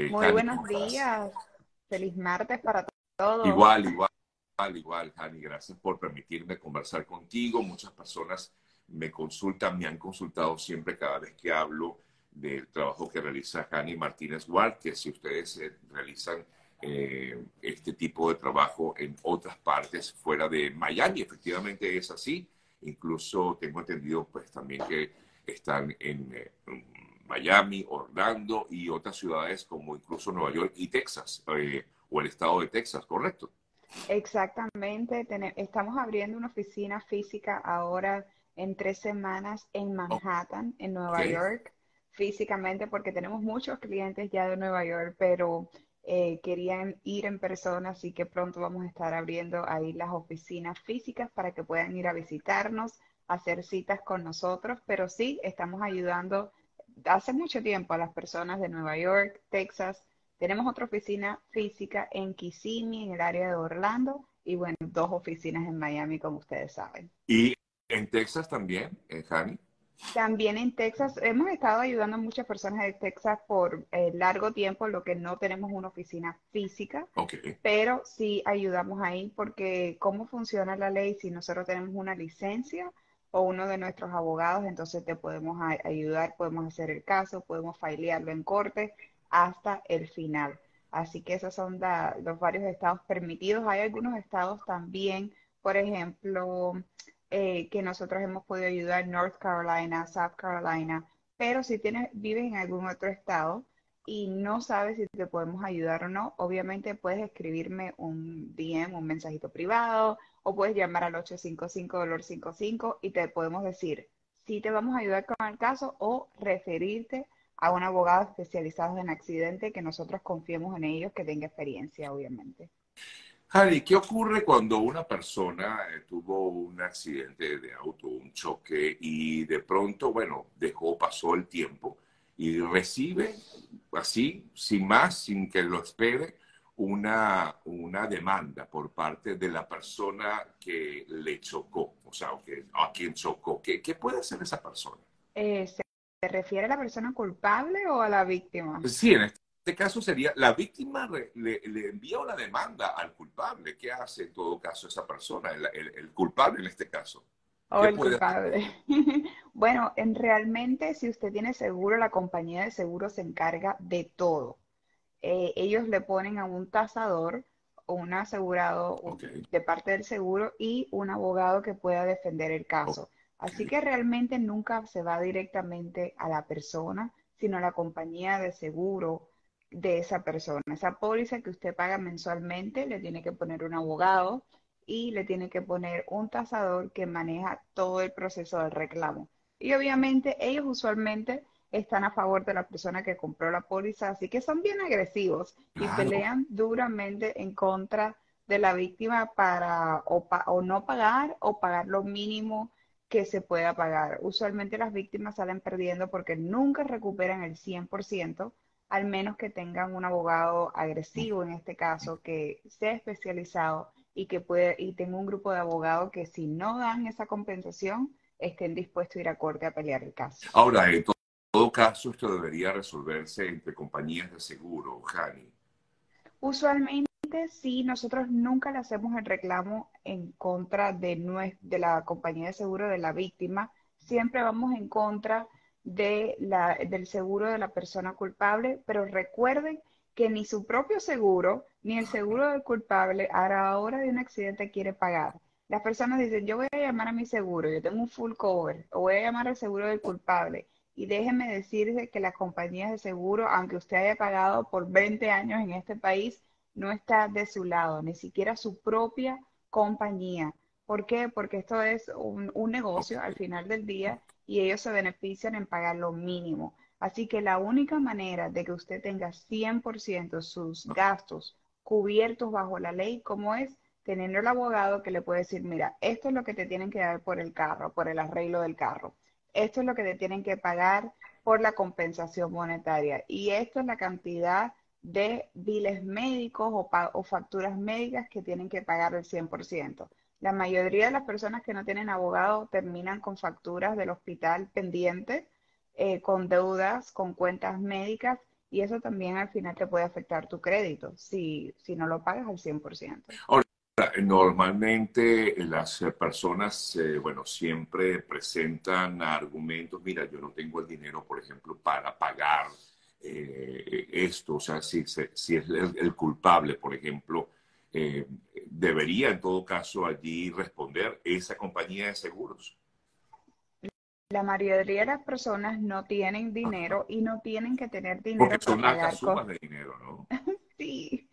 Eh, Muy buenos días. Feliz martes para todos. Igual, igual, igual, igual, Hani, gracias por permitirme conversar contigo. Muchas personas me consultan, me han consultado siempre cada vez que hablo del trabajo que realiza Hani Martínez que si ustedes eh, realizan eh, este tipo de trabajo en otras partes fuera de Miami, efectivamente es así. Incluso tengo entendido pues también que están en, Miami, Orlando y otras ciudades como incluso Nueva York y Texas, eh, o el estado de Texas, ¿correcto? Exactamente. Estamos abriendo una oficina física ahora en tres semanas en Manhattan, en Nueva. York, físicamente, porque tenemos muchos clientes ya de Nueva York, pero eh, querían ir en persona, así que pronto vamos a estar abriendo ahí las oficinas físicas para que puedan ir a visitarnos, hacer citas con nosotros, pero sí, estamos ayudando hace mucho tiempo a las personas de Nueva York, Texas. Tenemos otra oficina física en Kissimmee, en el área de Orlando, y bueno, dos oficinas en Miami, como ustedes saben. Y en Texas también, eh, Hani. También en Texas, hemos estado ayudando a muchas personas de Texas por eh, largo tiempo, lo que no tenemos una oficina física, Ok. pero sí ayudamos ahí porque cómo funciona la ley, si nosotros tenemos una licencia o uno de nuestros abogados, entonces te podemos ayudar, podemos hacer el caso, podemos filearlo en corte hasta el final. Así que esos son los varios estados permitidos. Hay algunos estados también, por ejemplo, eh, que nosotros hemos podido ayudar, North Carolina, South Carolina, pero si tienes, vives en algún otro estado, y no sabes si te podemos ayudar o no, obviamente puedes escribirme un DM, un mensajito privado, o puedes llamar al 855-DOLOR55 y te podemos decir si te vamos a ayudar con el caso o referirte a un abogado especializado en accidente que nosotros confiemos en ellos, que tenga experiencia, obviamente. Hani, ¿qué ocurre cuando una persona eh, tuvo un accidente de auto, un choque, y de pronto, bueno, dejó, pasó el tiempo y recibe así, sin más, sin que lo espere, una, una demanda por parte de la persona que le chocó, o sea, o que, a quien chocó? ¿Qué, qué puede hacer esa persona? Eh, ¿se refiere a la persona culpable o a la víctima? Sí, en este caso sería la víctima re- le, le envía una demanda al culpable. ¿Qué hace en todo caso esa persona, el, el- el culpable en este caso? O ¿Qué el culpable. Bueno, en realmente, si usted tiene seguro, la compañía de seguro se encarga de todo. Eh, ellos le ponen a un tasador, un asegurado de parte del seguro y un abogado que pueda defender el caso. Así que realmente nunca se va directamente a la persona, sino a la compañía de seguro de esa persona. Esa póliza que usted paga mensualmente le tiene que poner un abogado y le tiene que poner un tasador que maneja todo el proceso del reclamo. Y obviamente ellos usualmente están a favor de la persona que compró la póliza, así que son bien agresivos y pelean duramente en contra de la víctima para o, pa- o no pagar o pagar lo mínimo que se pueda pagar. Usualmente las víctimas salen perdiendo porque nunca recuperan el 100%, al menos que tengan un abogado agresivo en este caso, que sea especializado y que puede, y tenga un grupo de abogados que si no dan esa compensación, estén dispuestos a ir a corte a pelear el caso. Ahora, en to- todo caso, esto debería resolverse entre compañías de seguro, Hani. Usualmente sí, nosotros nunca le hacemos el reclamo en contra de, la compañía de seguro de la víctima, siempre vamos en contra del seguro de la persona culpable, pero recuerden que ni su propio seguro ni el seguro del culpable a la hora de un accidente quiere pagar. Las personas dicen, yo voy a llamar a mi seguro, yo tengo un full cover, o voy a llamar al seguro del culpable. Y déjeme decirle que las compañías de seguro, aunque usted haya pagado por 20 años en este país, no está de su lado, ni siquiera su propia compañía. ¿Por qué? Porque esto es un, un negocio al final del día y ellos se benefician en pagar lo mínimo. Así que la única manera de que usted tenga 100% sus gastos cubiertos bajo la ley, como es teniendo el abogado que le puede decir, mira, esto es lo que te tienen que dar por el carro, por el arreglo del carro. Esto es lo que te tienen que pagar por la compensación monetaria. Y esto es la cantidad de biles médicos o, facturas médicas que tienen que pagar el 100%. La mayoría de las personas que no tienen abogado terminan con facturas del hospital pendientes, eh, con deudas, con cuentas médicas y eso también al final te puede afectar tu crédito si, si no lo pagas al 100%. Ahora, normalmente las personas, eh, bueno, siempre presentan argumentos, mira, yo no tengo el dinero, por ejemplo, para pagar eh, esto, o sea, si, si es el, culpable, por ejemplo, eh, debería en todo caso allí responder esa compañía de seguros. La mayoría de las personas no tienen dinero y no tienen que tener dinero para pagar sumas de dinero, ¿no? sí,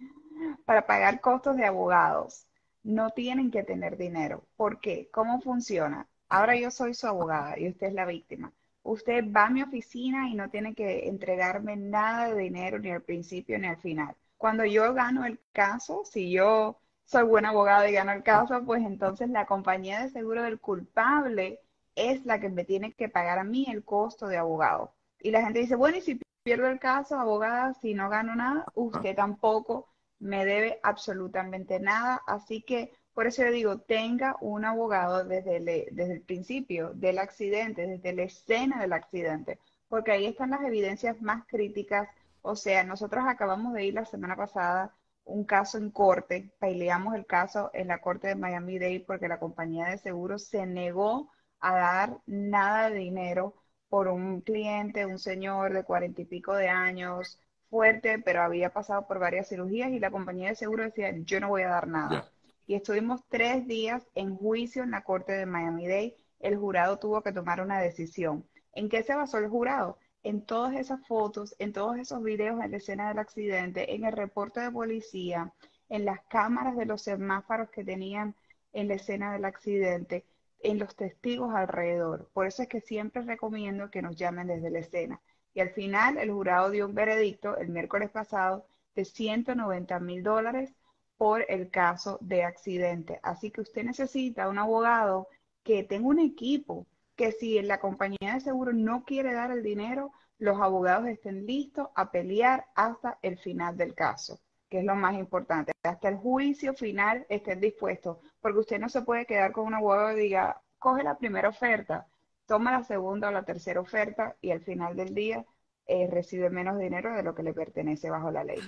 para pagar costos de abogados. No tienen que tener dinero. ¿Por qué? ¿Cómo funciona? Ahora yo soy su abogada y usted es la víctima. Usted va a mi oficina y no tiene que entregarme nada de dinero ni al principio ni al final. Cuando yo gano el caso, si yo soy buena abogada y gano el caso, pues entonces la compañía de seguro del culpable es la que me tiene que pagar a mí el costo de abogado. Y la gente dice, bueno, y si pierdo el caso, abogada, si no gano nada, usted tampoco me debe absolutamente nada. Así que por eso yo digo, tenga un abogado desde el, desde el principio del accidente, desde la escena del accidente, porque ahí están las evidencias más críticas. O sea, nosotros acabamos de ir la semana pasada un caso en corte, peleamos el caso en la corte de Miami-Dade porque la compañía de seguros se negó a dar nada de dinero por un cliente, un señor de cuarenta y pico de años, fuerte, pero había pasado por varias cirugías y la compañía de seguro decía, yo no voy a dar nada. Y estuvimos tres días en juicio en la corte de Miami-Dade. El jurado tuvo que tomar una decisión. ¿En qué se basó el jurado? En todas esas fotos, en todos esos videos en la escena del accidente, en el reporte de policía, en las cámaras de los semáforos que tenían en la escena del accidente en los testigos alrededor. Por eso es que siempre recomiendo que nos llamen desde la escena. Y al final el jurado dio un veredicto el miércoles pasado de 190 mil dólares por el caso de accidente. Así que usted necesita un abogado que tenga un equipo, que si la compañía de seguro no quiere dar el dinero, los abogados estén listos a pelear hasta el final del caso que es lo más importante. Hasta el juicio final estén dispuestos, porque usted no se puede quedar con una huevo y diga, coge la primera oferta, toma la segunda o la tercera oferta y al final del día eh, recibe menos dinero de lo que le pertenece bajo la ley.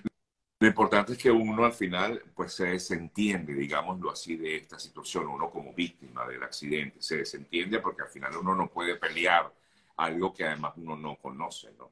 Lo importante es que uno al final pues se desentiende, digámoslo así, de esta situación, uno como víctima del accidente, se desentiende porque al final uno no puede pelear algo que además uno no conoce, ¿no?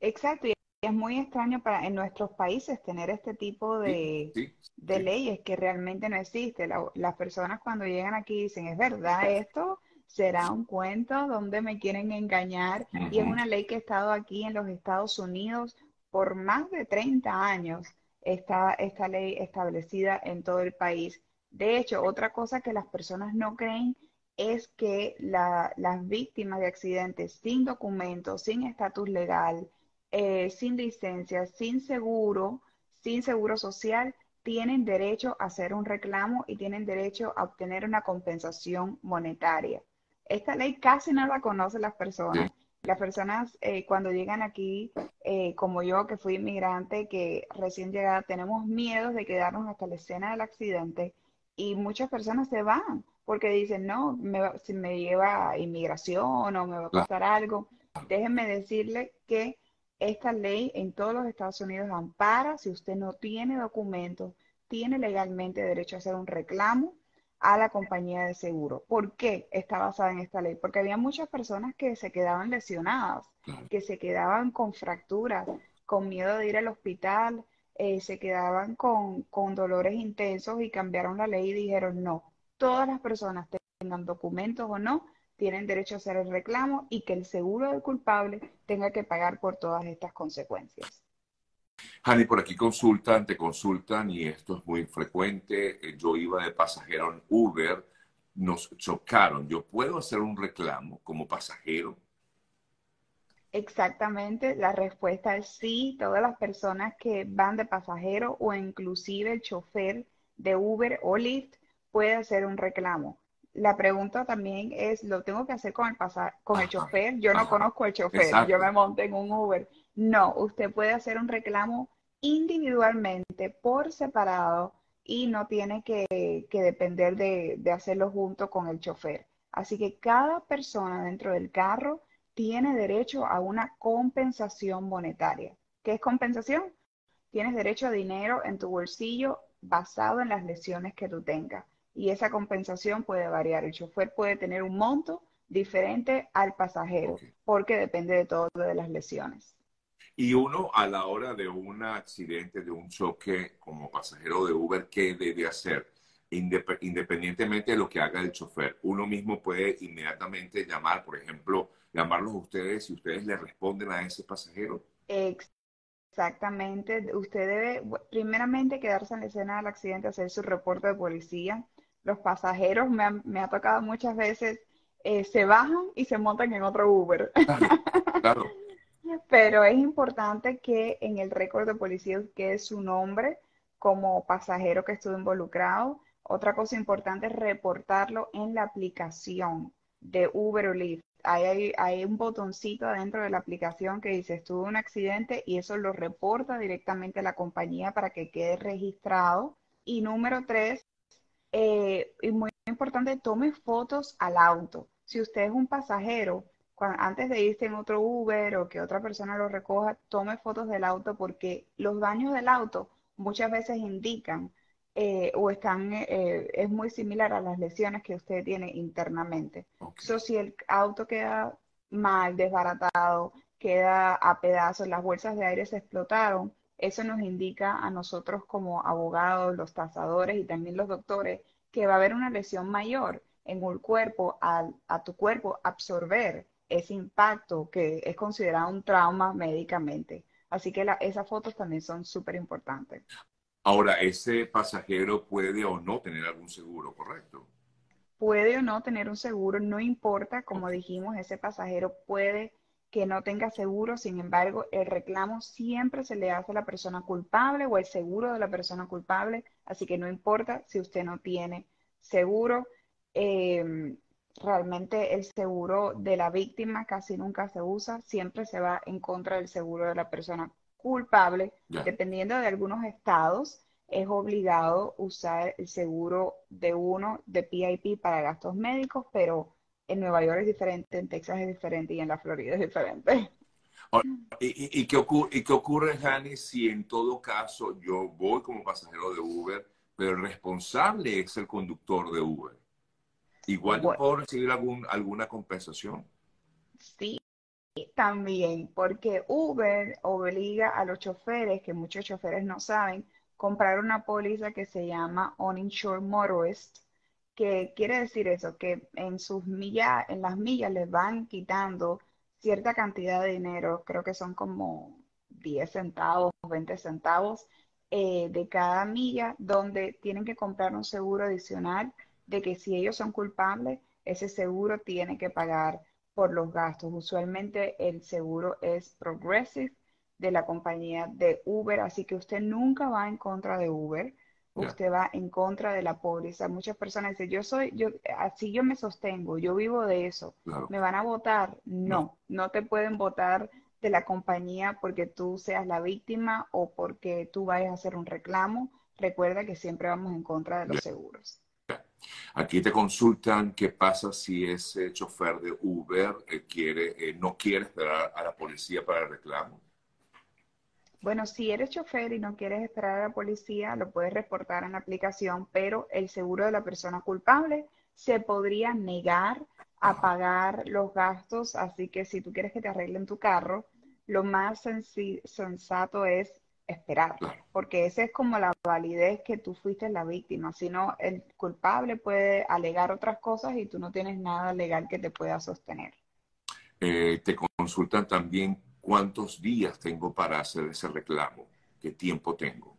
Exacto, es muy extraño para en nuestros países tener este tipo de, leyes que realmente no existe. las personas cuando llegan aquí dicen, ¿es verdad esto? ¿Será un cuento donde me quieren engañar? Y es una ley que ha estado aquí en los Estados Unidos por más de 30 años. Está esta ley establecida en todo el país. De hecho, otra cosa que las personas no creen es que las víctimas de accidentes sin documentos, sin estatus legal, eh, sin licencia, sin seguro, sin seguro social, tienen derecho a hacer un reclamo y tienen derecho a obtener una compensación monetaria. Esta ley casi no la conocen las personas. Las personas eh, cuando llegan aquí, eh, como yo que fui inmigrante, que recién llegada, tenemos miedo de quedarnos hasta la escena del accidente y muchas personas se van porque dicen, no, me, si me lleva a inmigración o me va a pasar algo. Déjenme decirle que esta ley en todos los Estados Unidos ampara si usted no tiene documentos, tiene legalmente derecho a hacer un reclamo a la compañía de seguro. ¿Por qué está basada en esta ley? Porque había muchas personas que se quedaban lesionadas, que se quedaban con fracturas, con miedo de ir al hospital, eh, se quedaban con, con dolores intensos y cambiaron la ley y dijeron no, todas las personas tengan documentos o no, tienen derecho a hacer el reclamo y que el seguro del culpable tenga que pagar por todas estas consecuencias. Hani, por aquí consultan, te consultan y esto es muy frecuente. Eh, yo iba de pasajero en Uber, nos chocaron. ¿Yo puedo hacer un reclamo como pasajero? Exactamente, la respuesta es sí. Todas las personas que van de pasajero o inclusive el chofer de Uber o Lyft puede hacer un reclamo la pregunta también es, ¿lo tengo que hacer con el pasar, con el chofer? Yo no conozco el chofer, yo me monté en un Uber. No, usted puede hacer un reclamo individualmente, por separado, y no tiene que, depender de, de hacerlo junto con el chofer. Así que cada persona dentro del carro tiene derecho a una compensación monetaria. ¿Qué es compensación? Tienes derecho a dinero en tu bolsillo basado en las lesiones que tú tengas. Y esa compensación puede variar. El chofer puede tener un monto diferente al pasajero, porque depende de todo de las lesiones. Y uno a la hora de un accidente, de un choque como pasajero de Uber, ¿qué debe hacer? Independientemente de lo que haga el chofer, uno mismo puede inmediatamente llamar, por ejemplo, llamarlos a ustedes y ustedes le responden a ese pasajero. Exactamente. Usted debe primeramente quedarse en la escena del accidente, hacer su reporte de policía. Los pasajeros, me, me ha tocado muchas veces, eh, se bajan y se montan en otro Uber. claro. Pero es importante que en el récord de policía quede su nombre como pasajero que estuvo involucrado. Otra cosa importante es reportarlo en la aplicación de Uber o Lyft. Hay, hay, un botoncito dentro de la aplicación que dice estuvo un accidente y eso lo reporta directamente a la compañía para que quede registrado. Y número tres, eh, y muy importante, tome fotos al auto. Si usted es un pasajero, antes de irse en otro Uber o que otra persona lo recoja, tome fotos del auto porque los daños del auto muchas veces indican eh, o están, eh, es muy similar a las lesiones que usted tiene internamente. Okay. si el auto queda mal, desbaratado, queda a pedazos, las bolsas de aire se explotaron, eso nos indica a nosotros como abogados, los tasadores y también los doctores que va a haber una lesión mayor en el cuerpo, a, a tu cuerpo absorber ese impacto que es considerado un trauma médicamente. Así que esas fotos también son súper importantes. Ahora, ese pasajero puede o no tener algún seguro, ¿correcto? Puede o no tener un seguro, no importa, como dijimos, ese pasajero puede que no tenga seguro, sin embargo, el reclamo siempre se le hace a la persona culpable o el seguro de la persona culpable, así que no importa si usted no tiene seguro. Eh, realmente el seguro de la víctima casi nunca se usa, siempre se va en contra del seguro de la persona culpable. Dependiendo de algunos estados, es obligado usar el seguro de uno de PIP para gastos médicos, pero en Nueva York es diferente, en Texas es diferente y en la Florida es diferente. ¿Y, qué ocurre, ¿Y qué ocurre, Jani, si en todo caso yo voy como pasajero de Uber, pero el responsable es el conductor de Uber? Igual puedo recibir algún, alguna compensación. Sí, también, porque Uber obliga a los choferes, que muchos choferes no saben, comprar una póliza que se llama Uninsured Motorist, que quiere decir eso, que en sus millas, en las millas les van quitando cierta cantidad de dinero, creo que son como 10 centavos, 20 centavos eh, de cada milla, donde tienen que comprar un seguro adicional de que si ellos son culpables, ese seguro tiene que pagar por los gastos. Usualmente el seguro es progressive de la compañía de Uber, así que usted nunca va en contra de Uber, usted va en contra de la póliza. Muchas personas dicen, yo soy, yo, así yo me sostengo, yo vivo de eso, ¿me van a votar? No, no, te pueden votar de la compañía porque tú seas la víctima o porque tú vayas a hacer un reclamo. Recuerda que siempre vamos en contra de los seguros. Aquí te consultan qué pasa si ese chofer de Uber eh, quiere, eh, no quiere esperar a la policía para el reclamo. Bueno, si eres chofer y no quieres esperar a la policía, lo puedes reportar en la aplicación, pero el seguro de la persona culpable se podría negar a pagar los gastos, así que si tú quieres que te arreglen tu carro, lo más sensato es esperar, porque esa es como la validez que tú fuiste la víctima, si no, el culpable puede alegar otras cosas y tú no tienes nada legal que te pueda sostener. Eh, te consultan también cuántos días tengo para hacer ese reclamo, qué tiempo tengo.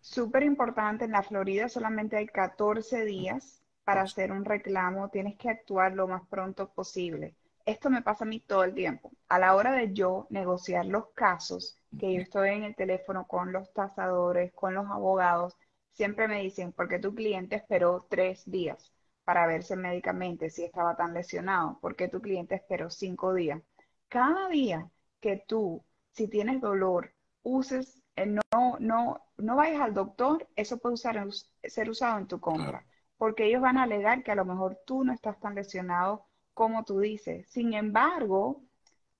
Súper importante, en la Florida solamente hay 14 días para hacer un reclamo, tienes que actuar lo más pronto posible. Esto me pasa a mí todo el tiempo. A la hora de yo negociar los casos, que yo estoy en el teléfono con los tasadores, con los abogados, siempre me dicen, porque tu cliente esperó tres días para verse médicamente si estaba tan lesionado? porque tu cliente esperó cinco días? Cada día que tú, si tienes dolor, uses, eh, no, no, no vayas al doctor, eso puede usar, ser usado en tu contra, porque ellos van a alegar que a lo mejor tú no estás tan lesionado como tú dices. Sin embargo,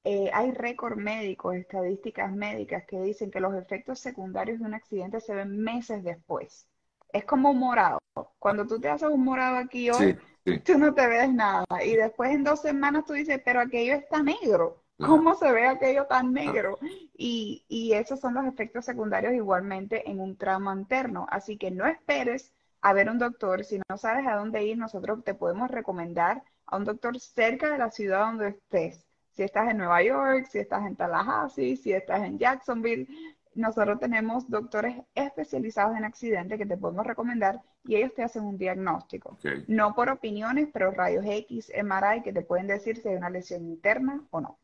eh, hay récord médicos, estadísticas médicas que dicen que los efectos secundarios de un accidente se ven meses después. Es como un morado. Cuando tú te haces un morado aquí hoy, tú no te ves nada. Y después en dos semanas tú dices, pero aquello está negro. ¿Cómo se ve aquello tan negro? Y, y esos son los efectos secundarios igualmente en un trauma interno. Así que no esperes a ver un doctor. Si no sabes a dónde ir, nosotros te podemos recomendar a un doctor cerca de la ciudad donde estés. Si estás en Nueva York, si estás en Tallahassee, si estás en Jacksonville, nosotros tenemos doctores especializados en accidentes que te podemos recomendar y ellos te hacen un diagnóstico. No por opiniones, pero rayos X, MRI que te pueden decir si hay una lesión interna o no.